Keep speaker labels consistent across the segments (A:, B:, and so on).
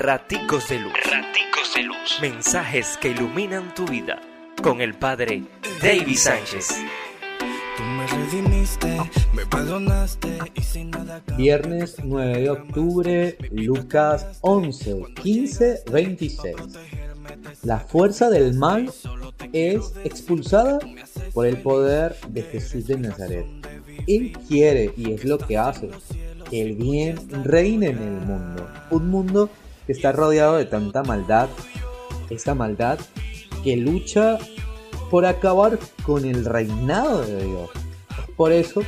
A: Raticos de Luz. Raticos de Luz. Mensajes que iluminan tu vida. Con el Padre David Sánchez.
B: Viernes 9 de octubre, Lucas 11, 15, 26. La fuerza del mal es expulsada por el poder de Jesús de Nazaret. Él quiere, y es lo que hace, que el bien reine en el mundo. Un mundo que está rodeado de tanta maldad. Esta maldad que lucha por acabar con el reinado de Dios. por eso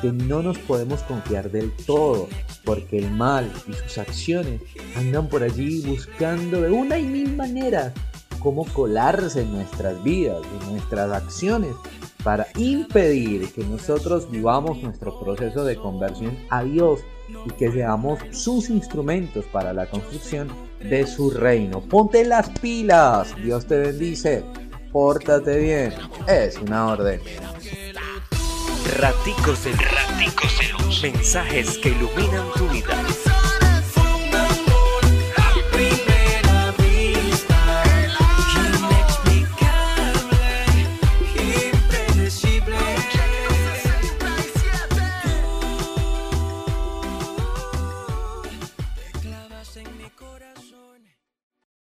B: que no nos podemos confiar del todo, porque el mal y sus acciones andan por allí buscando de una y mil maneras cómo colarse en nuestras vidas, en nuestras acciones, para impedir que nosotros vivamos nuestro proceso de conversión a Dios y que seamos sus instrumentos para la construcción de su reino. Ponte las pilas, Dios te bendice, pórtate bien, es una orden.
A: Raticos de Raticos. Mensajes que iluminan tu vida.